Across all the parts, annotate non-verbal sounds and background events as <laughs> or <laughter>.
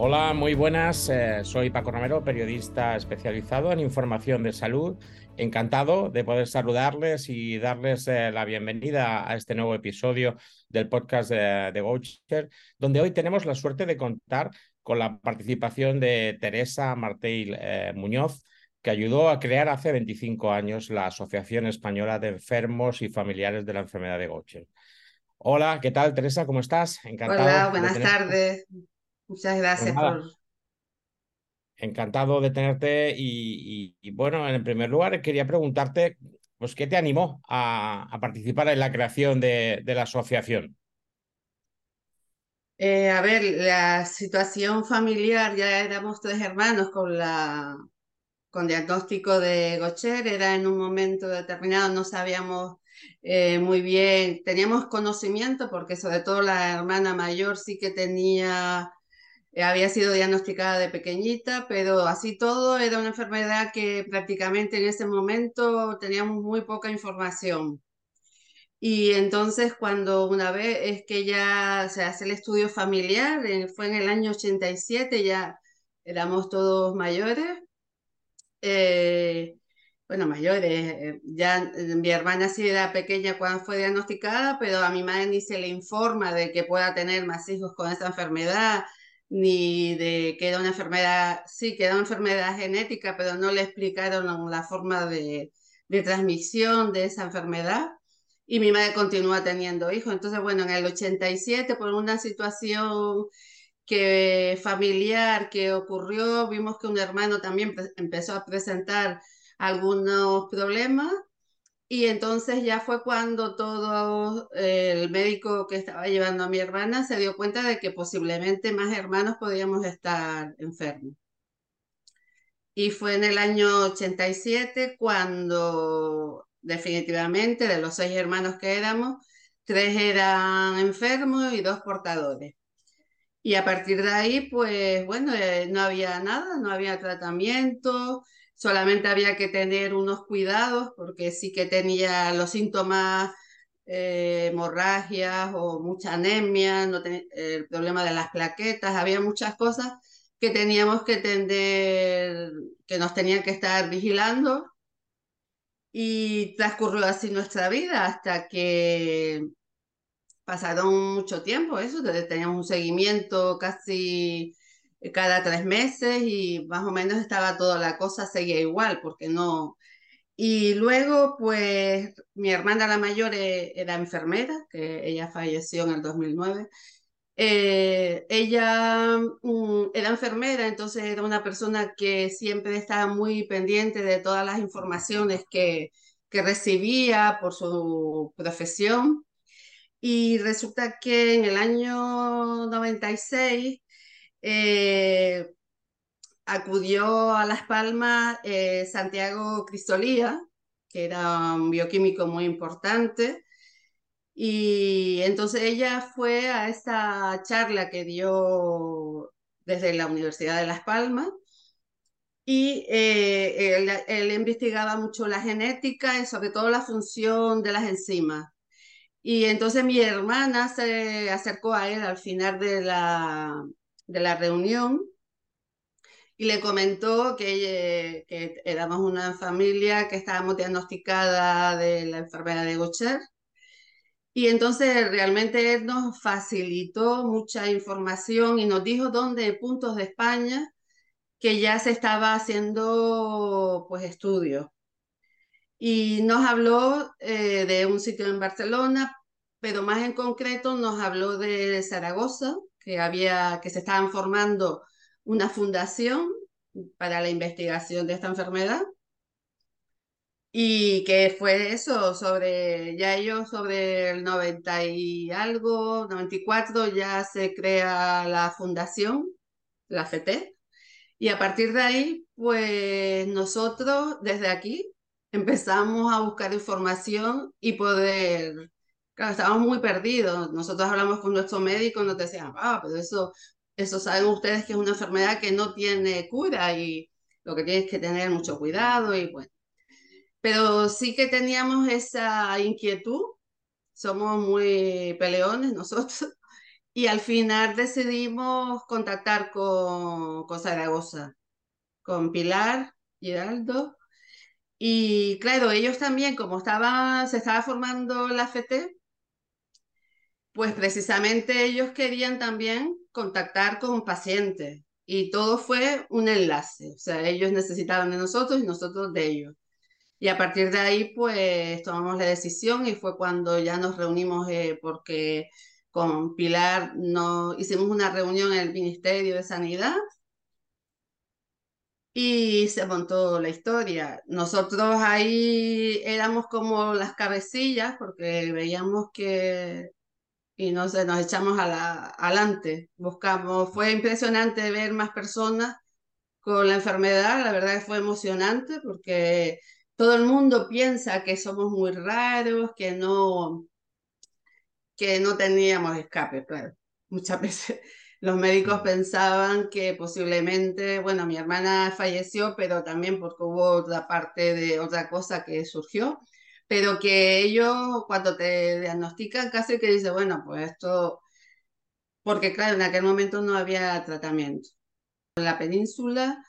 Hola, muy buenas. Eh, soy Paco Romero, periodista especializado en información de salud. Encantado de poder saludarles y darles eh, la bienvenida a este nuevo episodio del podcast de, de donde hoy tenemos la suerte de contar con la participación de Teresa Martel eh, Muñoz, que ayudó a crear hace 25 años la Asociación Española de Enfermos y Familiares de la Enfermedad de Gaucher. Hola, ¿qué tal, Teresa? ¿Cómo estás? Encantado. Hola, buenas tardes. Muchas gracias pues por... Encantado de tenerte y, bueno, en primer lugar quería preguntarte, pues, ¿qué te animó a, participar en la creación de, la asociación? Eh, a ver, la situación familiar, ya éramos tres hermanos con la con diagnóstico de Gaucher, era en un momento determinado, no sabíamos eh, muy bien, teníamos conocimiento porque sobre todo la hermana mayor sí que tenía había sido diagnosticada de pequeñita, pero así todo era una enfermedad que prácticamente en ese momento teníamos muy poca información. Y entonces cuando una vez es que ya se hace el estudio familiar, fue en el año 87, ya éramos todos mayores, eh, bueno, mayores, eh, ya mi hermana sí era pequeña cuando fue diagnosticada, pero a mi madre ni se le informa de que pueda tener más hijos con esa enfermedad, ni de que era una enfermedad, sí, que era una enfermedad genética, pero no le explicaron la forma de, de transmisión de esa enfermedad. Y mi madre continúa teniendo hijos. Entonces, bueno, en el 87, por una situación que familiar que ocurrió, vimos que un hermano también empezó a presentar algunos problemas y entonces ya fue cuando todo el médico que estaba llevando a mi hermana se dio cuenta de que posiblemente más hermanos podíamos estar enfermos. Y fue en el año 87 cuando definitivamente de los seis hermanos que éramos, tres eran enfermos y dos portadores. Y a partir de ahí, pues bueno, eh, no había nada, no había tratamiento, solamente había que tener unos cuidados porque sí que tenía los síntomas, eh, hemorragias o mucha anemia, no el problema de las plaquetas, había muchas cosas que teníamos que tener, que nos tenían que estar vigilando. Y transcurrió así nuestra vida hasta que pasaron mucho tiempo, eso, teníamos un seguimiento casi cada tres meses y más o menos estaba toda la cosa, seguía igual, porque no... Y luego, pues, mi hermana la mayor eh, era enfermera, que ella falleció en el 2009. Eh, ella mm, era enfermera, entonces era una persona que siempre estaba muy pendiente de todas las informaciones que, que recibía por su profesión. Y resulta que en el año 96 eh, acudió a Las Palmas eh, Santiago Cristolía, que era un bioquímico muy importante, y entonces ella fue a esta charla que dio desde la Universidad de Las Palmas, y eh, él, él, investigaba mucho la genética y sobre todo la función de las enzimas. Y entonces mi hermana se acercó a él al final de la, de la reunión y le comentó que, que éramos una familia que estábamos diagnosticada de la enfermedad de Gaucher. Y entonces realmente él nos facilitó mucha información y nos dijo dónde puntos de España que ya se estaba haciendo pues estudios. Y nos habló eh, de un sitio en Barcelona, pero más en concreto nos habló de Zaragoza, que, había, que se estaban formando una fundación para la investigación de esta enfermedad. Y que fue eso, sobre, ya ellos sobre el 90 y algo, 94 ya se crea la fundación, la FT, y a partir de ahí, pues nosotros desde aquí empezamos a buscar información y poder Claro, estábamos muy perdidos. Nosotros hablamos con nuestro médico y nos decían, ah, pero eso, eso saben ustedes que es una enfermedad que no tiene cura y lo que tienes que tener mucho cuidado y bueno. Pero sí que teníamos esa inquietud, somos muy peleones nosotros <laughs> y al final decidimos contactar con, con Zaragoza, con Pilar Giraldo. Y claro, ellos también, como estaba, se estaba formando la FT, pues precisamente ellos querían también contactar con pacientes y todo fue un enlace, o sea, ellos necesitaban de nosotros y nosotros de ellos. Y a partir de ahí, pues tomamos la decisión y fue cuando ya nos reunimos eh, porque con Pilar no, hicimos una reunión en el Ministerio de Sanidad y se montó la historia. Nosotros ahí éramos como las cabecillas porque veíamos que y no sé, nos echamos a la, adelante. Buscamos, fue impresionante ver más personas con la enfermedad, la verdad que fue emocionante porque todo el mundo piensa que somos muy raros, que no, que no teníamos escape, claro. Muchas <laughs> veces los médicos pensaban que posiblemente, bueno, mi hermana falleció, pero también porque hubo otra parte de otra cosa que surgió, pero que ellos cuando te diagnostican casi que dicen, bueno, pues esto, porque claro, en aquel momento no había tratamiento. En la península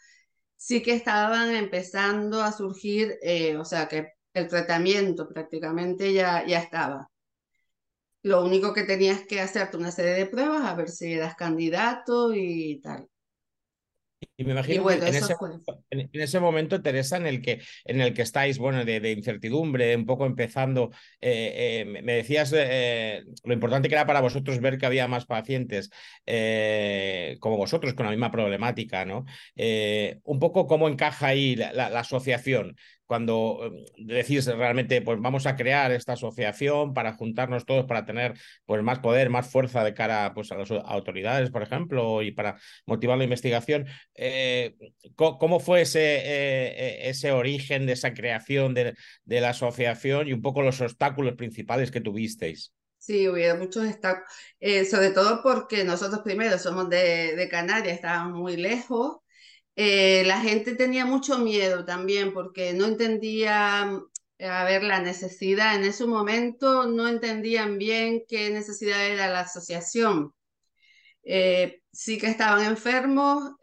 sí que estaban empezando a surgir, eh, o sea, que el tratamiento prácticamente ya, ya estaba. Lo único que tenías que hacerte una serie de pruebas a ver si eras candidato y tal. Y me imagino que en ese, en, ese, momento, Teresa, en el que, en el que estáis, bueno, de, incertidumbre, un poco empezando, eh, eh, me decías eh, lo importante que era para vosotros ver que había más pacientes como vosotros con la misma problemática, ¿no? un poco cómo encaja ahí la asociación cuando em, decís realmente, pues vamos a crear esta asociación para juntarnos todos, para tener pues más poder, más fuerza de cara pues, a las autoridades, por ejemplo, y para motivar la investigación. Eh, ¿Cómo fue ese, eh, e, ese origen de esa creación de, de la asociación y un poco los obstáculos principales que tuvisteis? Sí, hubo muchos obstáculos, eh, sobre todo porque nosotros primero somos de, de Canarias, estábamos muy lejos eh, la gente tenía mucho miedo también porque no entendía, a ver, la necesidad. En ese momento no entendían bien qué necesidad era la asociación. Eh, sí que estaban enfermos,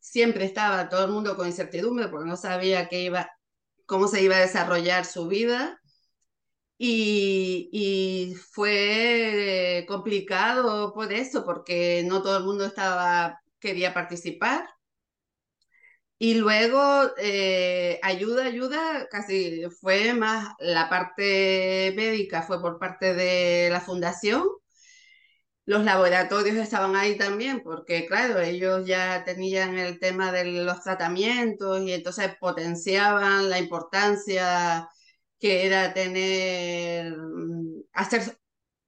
siempre estaba todo el mundo con incertidumbre porque no sabía cómo se iba a desarrollar su vida. Y, fue complicado por eso, porque no todo el mundo quería participar. Y luego, eh, ayuda, ayuda, casi fue más la parte médica, fue por parte de la fundación. Los laboratorios estaban ahí también, porque claro, ellos ya tenían el tema de los tratamientos y entonces potenciaban la importancia que era tener, mm, hacer,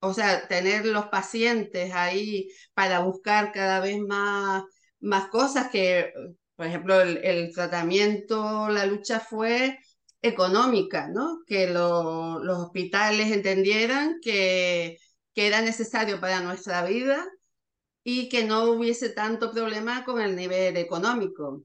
o sea, tener los pacientes ahí para buscar cada vez más, más cosas que por ejemplo, el, tratamiento, la lucha fue económica, ¿no? Que los hospitales entendieran que, que era necesario para nuestra vida y que no hubiese tanto problema con el nivel económico.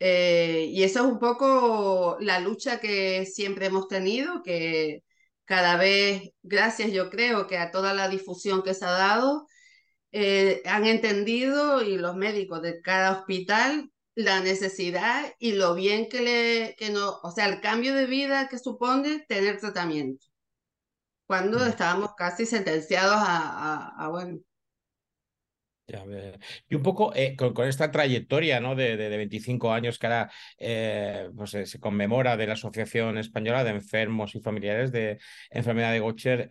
Eh, y eso es un poco la lucha que siempre hemos tenido, que cada vez, gracias yo creo que a toda la difusión que se ha dado, eh, han entendido y los médicos de cada hospital la necesidad y lo bien que le, que no, o sea, el cambio de vida que supone tener tratamiento. Cuando mm. estábamos casi sentenciados a, a bueno, y un poco eh, con, esta trayectoria ¿no? de, de, 25 años que ahora eh, pues, eh, se conmemora de la Asociación Española de Enfermos y Familiares de Enfermedad de Gaucher,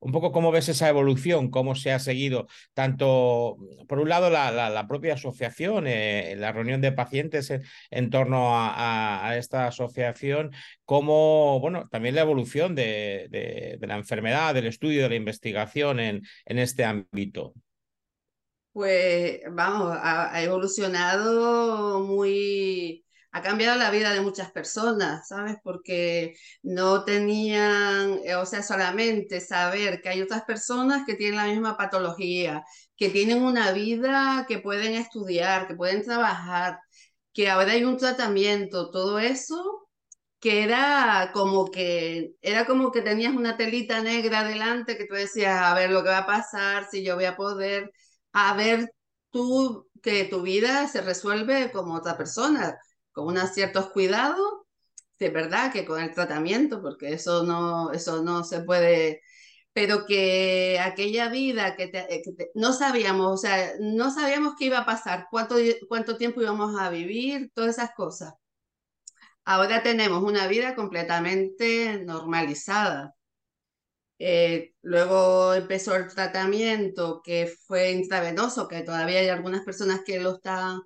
un poco cómo ves esa evolución, cómo se ha seguido tanto, por un lado, la, propia asociación, la reunión de pacientes en, torno a, esta asociación, como, bueno, también la evolución de, de, de, la enfermedad, del estudio, de la investigación en este ámbito pues vamos, ha, evolucionado muy, ha cambiado la vida de muchas personas, ¿sabes? Porque no tenían, eh, o sea, solamente saber que hay otras personas que tienen la misma patología, que tienen una vida, que pueden estudiar, que pueden trabajar, que ahora hay un tratamiento, todo eso que era como que era como que tenías una telita negra delante que tú decías, a ver lo que va a pasar, si yo voy a poder, a ver tú que tu vida se resuelve como otra persona, con unos ciertos cuidados, de verdad que con el tratamiento, porque eso no, eso no se puede, pero que aquella vida que, no sabíamos, o sea, no sabíamos qué iba a pasar, cuánto, cuánto tiempo íbamos a vivir, todas esas cosas. Ahora tenemos una vida completamente normalizada. Eh, luego empezó el tratamiento que fue intravenoso, que todavía hay algunas personas que lo están,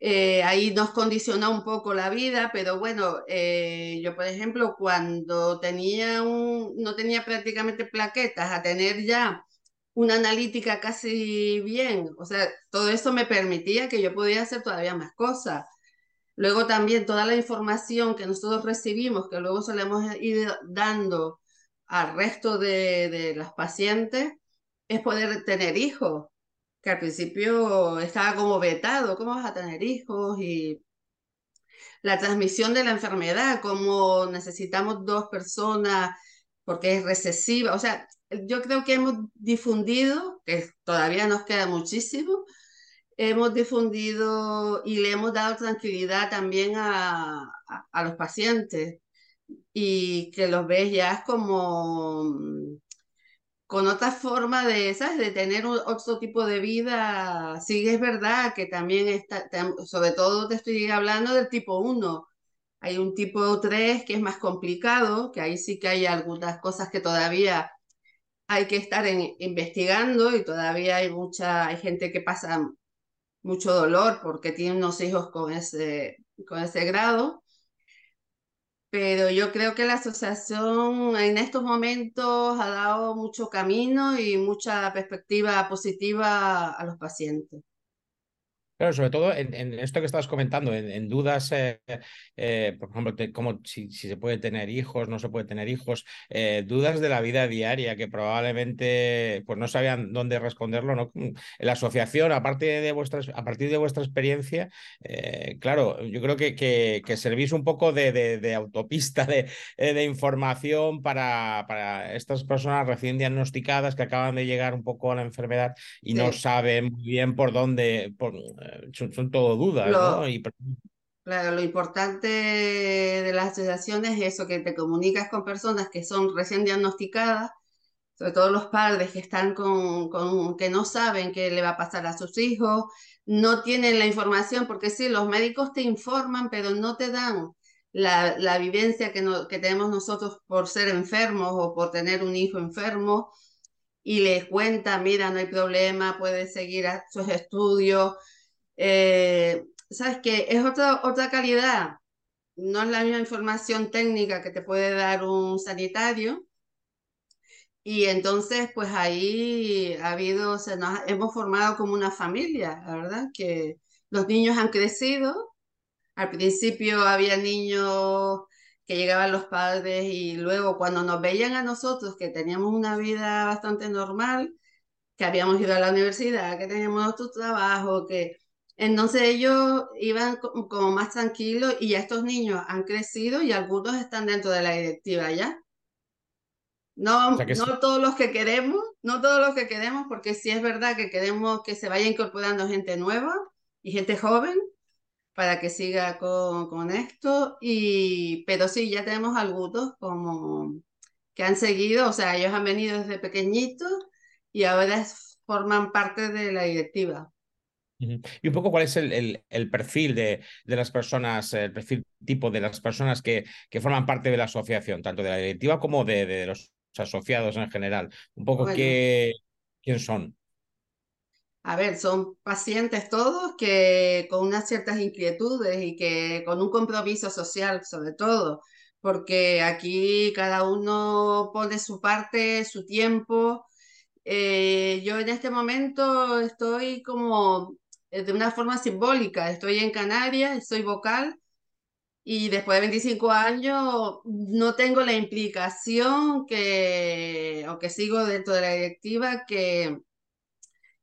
eh, ahí nos condicionó un poco la vida, pero bueno, eh, yo por ejemplo cuando tenía un, no tenía prácticamente plaquetas, a tener ya una analítica casi bien, o sea, todo eso me permitía que yo podía hacer todavía más cosas. Luego también toda la información que nosotros recibimos, que luego se le hemos ido dando al resto de, de las pacientes, es poder tener hijos, que al principio estaba como vetado, ¿cómo vas a tener hijos? Y la transmisión de la enfermedad, como necesitamos dos personas porque es recesiva, o sea, yo creo que hemos difundido, que todavía nos queda muchísimo, hemos difundido y le hemos dado tranquilidad también a, a, los pacientes y que los ves ya como mm, con otra forma de, ¿sabes? de tener otro tipo de vida. Sí, es verdad que también está, sobre todo te estoy hablando del tipo 1. Hay un tipo 3 que es más complicado, que ahí sí que hay algunas cosas que todavía hay que estar investigando y todavía hay mucha, hay gente que pasa mucho dolor porque tiene unos hijos con ese, con ese grado. Pero yo creo que la asociación en estos momentos ha dado mucho camino y mucha perspectiva positiva a los pacientes. Claro, sobre todo en, esto que estabas comentando, en, dudas, eh, eh, por ejemplo, como si, se puede tener hijos, no se puede tener hijos, eh, dudas de la vida diaria que probablemente pues no sabían dónde responderlo, ¿no? En la asociación, aparte de vuestras, a partir de vuestra experiencia, claro, yo creo que, que, servís un poco de, autopista de, de información para, para, estas personas recién diagnosticadas que acaban de llegar un poco a la enfermedad y no saben muy bien por dónde. Por, son, todo dudas, ¿no? Claro, lo importante de las asociaciones es eso, que te comunicas con personas que son recién diagnosticadas, sobre todo los padres que están con, con, que no saben qué le va a pasar a sus hijos, no tienen la información, porque sí, los médicos te informan, pero no te dan la, la vivencia que, no, que tenemos nosotros por ser enfermos o por tener un hijo enfermo, y les cuenta, mira, no hay problema, puedes seguir a sus estudios, eh, ¿sabes qué? Es otra, otra calidad. No es la misma información técnica que te puede dar un sanitario. Y entonces, pues ahí ha habido, se nos hemos formado como una familia, verdad, que los niños han crecido. Al principio había niños que llegaban los padres y luego cuando nos veían a nosotros que teníamos una vida bastante normal, que habíamos ido a la universidad, que teníamos nuestro trabajo, que entonces ellos iban como más tranquilos y ya estos niños han crecido y algunos están dentro de la directiva ya. No, no todos los que queremos, no todos los que queremos, porque sí es verdad que queremos que se vaya incorporando gente nueva y gente joven para que siga con, con esto. Y, pero sí, ya tenemos algunos como que han seguido, o sea, ellos han venido desde pequeñitos y ahora forman parte de la directiva. Y un poco cuál es el, el, perfil de, de, las personas, el perfil tipo de las personas que, que, forman parte de la asociación, tanto de la directiva como de, de los asociados en general. Un poco qué, quién son. A ver, son pacientes todos que con unas ciertas inquietudes y que con un compromiso social sobre todo, porque aquí cada uno pone su parte, su tiempo. Eh, yo en este momento estoy como de una forma simbólica. Estoy en Canarias, soy vocal y después de 25 años no tengo la implicación que, o que sigo dentro de la directiva que,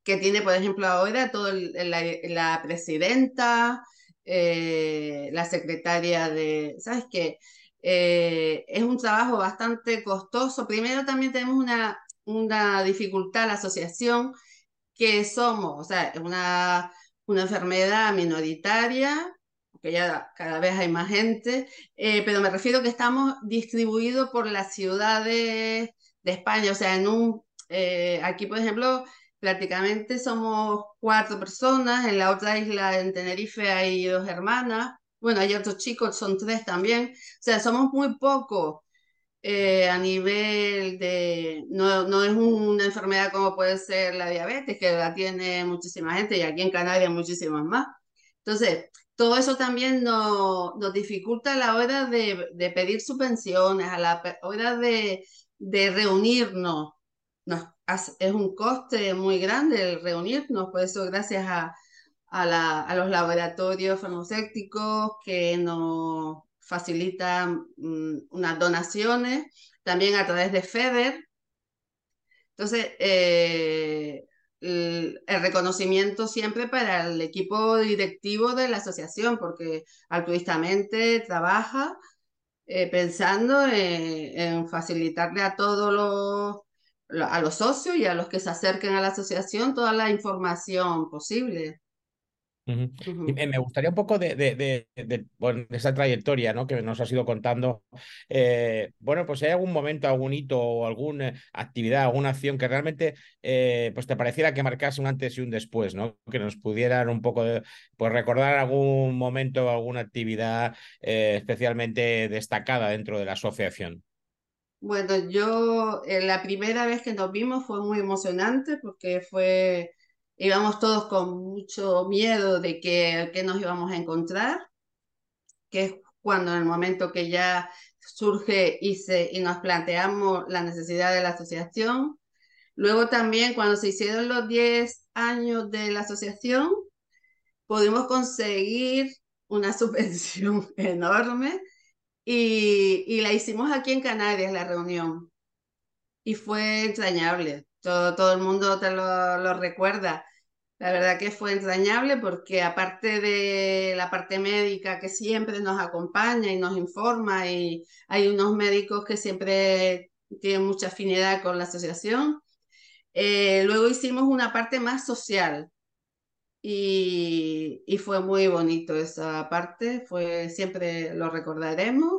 que tiene, por ejemplo, ahora todo la, presidenta, eh, la secretaria de, ¿sabes qué? es un trabajo bastante costoso. Primero también tenemos una, una dificultad la asociación que somos, o sea, una, una enfermedad minoritaria, que ya cada vez hay más gente, eh, pero me refiero que estamos distribuidos por las ciudades de España, o sea, en un, eh, aquí por ejemplo, prácticamente somos cuatro personas, en la otra isla, en Tenerife, hay dos hermanas, bueno, hay otros chicos, son tres también, o sea, somos muy pocos. Eh, a nivel de, no, no, es una enfermedad como puede ser la diabetes, que la tiene muchísima gente y aquí en Canarias muchísimas más. Entonces, todo eso también nos, nos dificulta a la hora de, de, pedir subvenciones, a la hora de, de reunirnos. Nos, es un coste muy grande el reunirnos, por eso gracias a, a, la, a los laboratorios farmacéuticos que nos facilita mm, unas donaciones, también a través de FEDER. Entonces, eh, el, reconocimiento siempre para el equipo directivo de la asociación, porque altruistamente trabaja eh, pensando en, facilitarle a todos los, a los socios y a los que se acerquen a la asociación toda la información posible. Y me gustaría un poco de, de, esa trayectoria ¿no? que nos has ido contando. Eh, bueno, pues hay algún momento, algún hito o alguna actividad, alguna acción que realmente eh, pues te pareciera que marcase un antes y un después, ¿no? Que nos pudieran un poco pues recordar algún momento, alguna actividad eh, especialmente destacada dentro de la asociación. Bueno, yo la primera vez que nos vimos fue muy emocionante porque fue íbamos todos con mucho miedo de que, que nos íbamos a encontrar, que es cuando en el momento que ya surge y, se, y nos planteamos la necesidad de la asociación. Luego también cuando se hicieron los 10 años de la asociación, pudimos conseguir una <laughs> subvención enorme y, y, la hicimos aquí en Canarias, la reunión. Y fue entrañable. Todo, todo el mundo te lo, lo recuerda. La verdad que fue entrañable porque aparte de la parte médica que siempre nos acompaña y nos informa y hay unos médicos que siempre tienen mucha afinidad con la asociación, eh, luego hicimos una parte más social y, y, fue muy bonito esa parte, fue, siempre lo recordaremos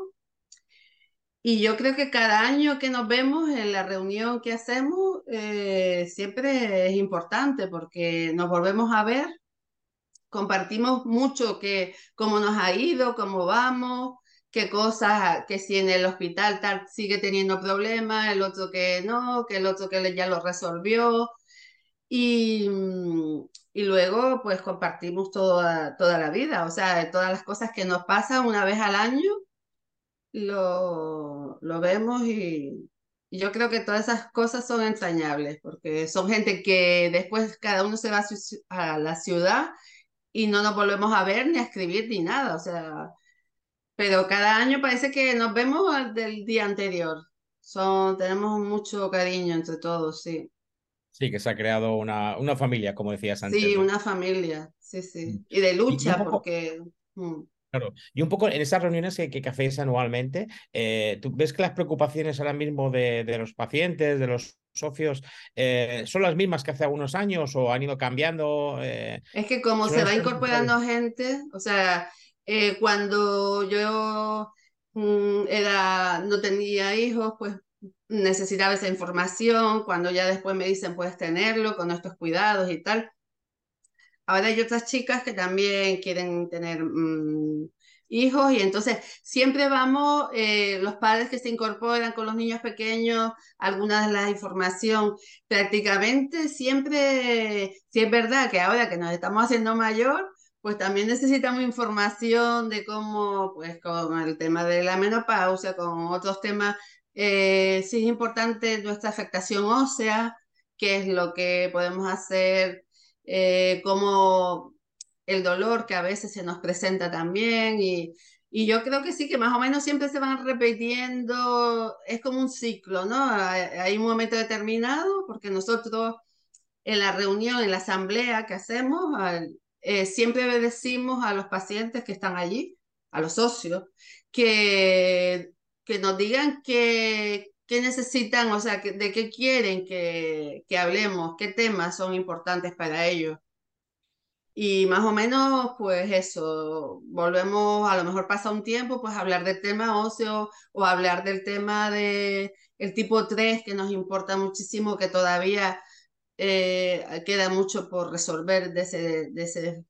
y yo creo que cada año que nos vemos en la reunión que hacemos, eh, siempre es importante porque nos volvemos a ver, compartimos mucho que cómo nos ha ido, cómo vamos, qué cosas, que si en el hospital tal sigue teniendo problemas, el otro que no, que el otro que ya lo resolvió. Y, y luego pues compartimos toda, toda la vida, o sea, todas las cosas que nos pasan una vez al año lo, lo vemos y, yo creo que todas esas cosas son entrañables, porque son gente que después cada uno se va a, la ciudad y no nos volvemos a ver ni a escribir ni nada, o sea, pero cada año parece que nos vemos del día anterior. Son, tenemos mucho cariño entre todos, sí. Sí, que se ha creado una, una familia, como decías antes. Sí, una familia, sí, sí. Mm. Y de lucha, porque... Mm. Claro, y un poco en esas reuniones que, que, hacéis anualmente, eh, ¿tú ves que las preocupaciones ahora mismo de, de los pacientes, de los socios, eh, son las mismas que hace algunos años o han ido cambiando? Eh, es que como se va incorporando gente, o sea, cuando yo mm, era, no tenía hijos, pues necesitaba esa información, cuando ya después me dicen puedes tenerlo con estos cuidados y tal. Ahora hay otras chicas que también quieren tener mm, hijos y entonces siempre vamos, eh, los padres que se incorporan con los niños pequeños, alguna de la información, prácticamente siempre, si es verdad que ahora que nos estamos haciendo mayor, pues también necesitamos información de cómo, pues con el tema de la menopausia, con otros temas, eh, si es importante nuestra afectación ósea, qué es lo que podemos hacer eh, como el dolor que a veces se nos presenta también y, y, yo creo que sí, que más o menos siempre se van repitiendo, es como un ciclo, ¿no? Hay, un momento determinado, porque nosotros en la reunión, en la asamblea que hacemos, eh, siempre decimos a los pacientes que están allí, a los socios, que que nos digan qué, qué necesitan, o sea, de qué quieren que, que hablemos, qué temas son importantes para ellos. Y más o menos, pues eso, volvemos, a lo mejor pasa un tiempo, pues hablar del tema óseo o hablar del tema de el tipo 3, que nos importa muchísimo, que todavía eh, queda mucho por resolver de ese, de ese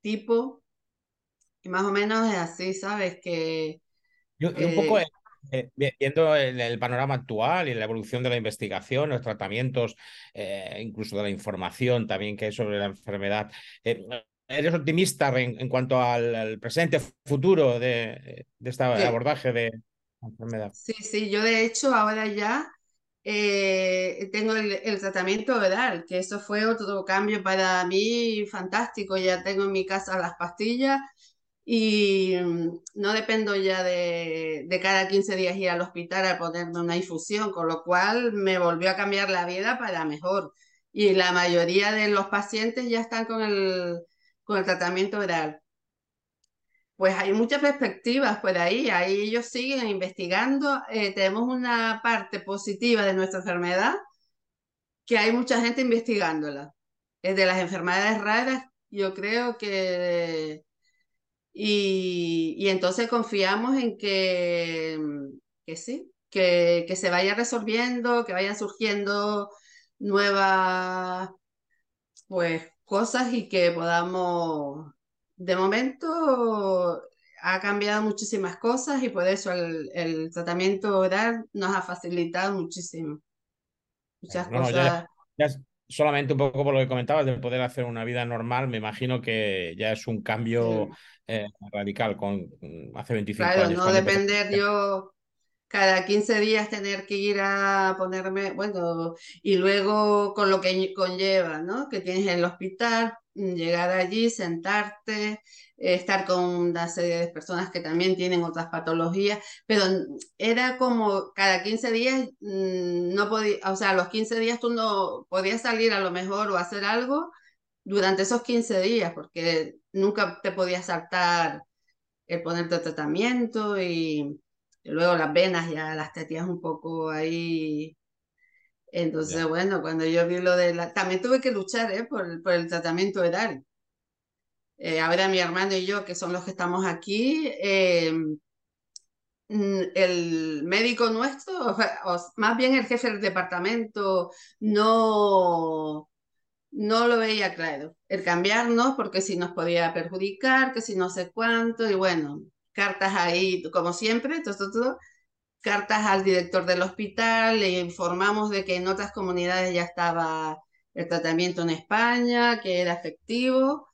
tipo. Y más o menos es así, ¿sabes? Que... Y, un poco eh, eh, viendo el, panorama actual y la evolución de la investigación, los tratamientos, incluso de la información también que hay sobre la enfermedad, ¿eres optimista en, cuanto al, presente, futuro de, de este abordaje de la enfermedad? Sí, sí, yo de hecho ahora ya eh, tengo el, tratamiento oral, que eso fue otro cambio para mí fantástico. Ya tengo en mi casa las pastillas y mm, no dependo ya de, de, cada 15 días ir al hospital a ponerme una infusión, con lo cual me volvió a cambiar la vida para mejor. Y la mayoría de los pacientes ya están con el, con el tratamiento oral pues hay muchas perspectivas por ahí, ahí ellos siguen investigando, eh, tenemos una parte positiva de nuestra enfermedad, que hay mucha gente investigándola. Es de las enfermedades raras, yo creo que... Y, y entonces confiamos en que, que sí, que, que se vaya resolviendo, que vayan surgiendo nuevas pues cosas y que podamos de momento ha cambiado muchísimas cosas y por eso el, tratamiento oral nos ha facilitado muchísimo. Muchas cosas. Solamente un poco por lo que comentabas de poder hacer una vida normal, me imagino que ya es un cambio eh, radical con hace 25 años. Claro, no depender yo cada 15 días tener que ir a ponerme, bueno, y luego con lo que conlleva, ¿no? Que tienes el hospital, Mm, llegar allí, sentarte, estar con una serie de personas que también tienen otras patologías, pero era como cada 15 días, mm, no podía, o sea, a los 15 días tú no podías salir a lo mejor o hacer algo durante esos 15 días, porque nunca te podías saltar el ponerte tratamiento y luego las venas ya las tenías un poco ahí entonces, bueno, cuando yo vi lo de la... También tuve que luchar ¿eh? por, por el tratamiento oral. Eh, ahora mi hermano y yo, que son los que estamos aquí, eh, el médico nuestro, <laughs> o, más bien el jefe del departamento, no, no lo veía claro. El cambiarnos, porque si nos podía perjudicar, que si no sé cuánto, y bueno, cartas ahí, como siempre, todo, todo, cartas al director del hospital, le informamos de que en otras comunidades ya estaba el tratamiento en España, que era efectivo,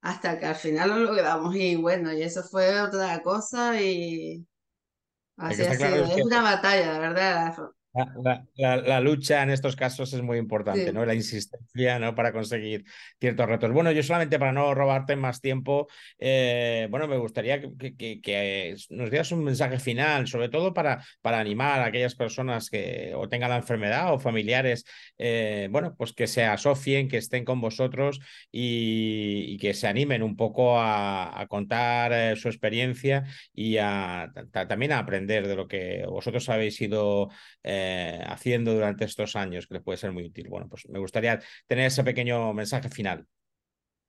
hasta que al final lo logramos y bueno, y eso fue otra cosa y así ha sido. Es una batalla, la verdad. La, lucha en estos casos es muy importante, ¿no? La insistencia, ¿no? Para conseguir ciertos retos. Bueno, yo solamente para no robarte más tiempo, eh, bueno, me gustaría que, nos dieras un mensaje final, sobre todo para, para animar a aquellas personas que o tengan la enfermedad o familiares, eh, bueno, pues que se asocien, que estén con vosotros y, que se animen un poco a, contar eh, su experiencia y a, también a aprender de lo que vosotros habéis ido. Eh, haciendo durante estos años que les puede ser muy útil. Bueno, pues me gustaría tener ese pequeño mensaje final.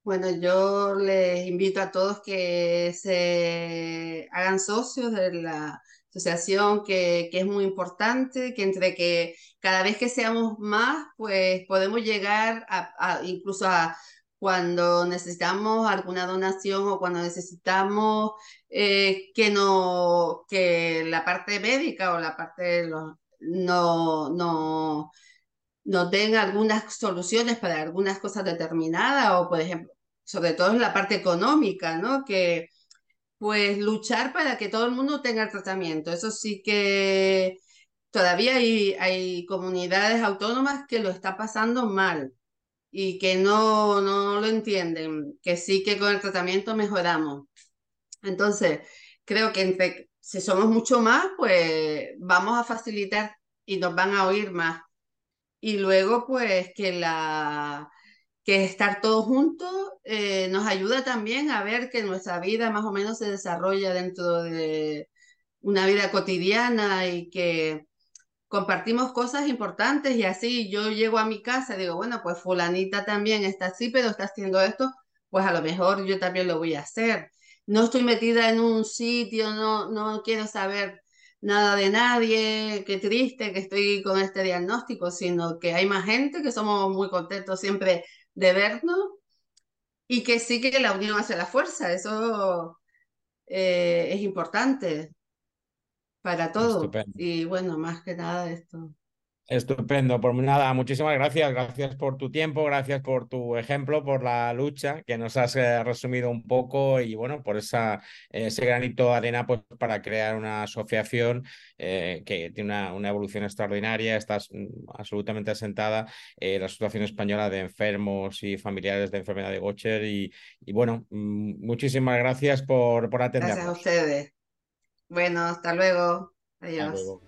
Bueno, yo les invito a todos que se hagan socios de la asociación, que, es muy importante, que entre que cada vez que seamos más, pues podemos llegar a, incluso a cuando necesitamos alguna donación o cuando necesitamos eh, que, no, que la parte médica o la parte de los no, no, no tenga algunas soluciones para algunas cosas determinadas o, por ejemplo, sobre todo en la parte económica, ¿no? Que pues luchar para que todo el mundo tenga el tratamiento. Eso sí que todavía hay, hay comunidades autónomas que lo está pasando mal y que no, no lo entienden, que sí que con el tratamiento mejoramos. Entonces, creo que entre si somos mucho más, pues vamos a facilitar y nos van a oír más. Y luego, pues que la que estar todos juntos eh, nos ayuda también a ver que nuestra vida más o menos se desarrolla dentro de, una vida cotidiana y que compartimos cosas importantes y así yo llego a mi casa y digo, bueno, pues fulanita también está así, pero está haciendo esto, pues a lo mejor yo también lo voy a hacer. No estoy metida en un sitio, no, no quiero saber nada de nadie, qué triste que estoy con este diagnóstico, sino que hay más gente que somos muy contentos siempre de vernos y que sí que la unión hace la fuerza, eso eh, es importante para todo. Y bueno, más que nada esto. Estupendo, por nada, muchísimas gracias, gracias por tu tiempo, gracias por tu ejemplo, por la lucha que nos has eh, resumido un poco y bueno, por esa, ese granito de arena pues, para crear una asociación eh, que tiene una, evolución extraordinaria, estás mm, absolutamente asentada, eh, la Asociación Española de Enfermos y Familiares de Enfermedad de Gotcher y, y bueno, mm, muchísimas gracias por, por atendernos. Gracias a ustedes. Bueno, hasta luego. Adiós.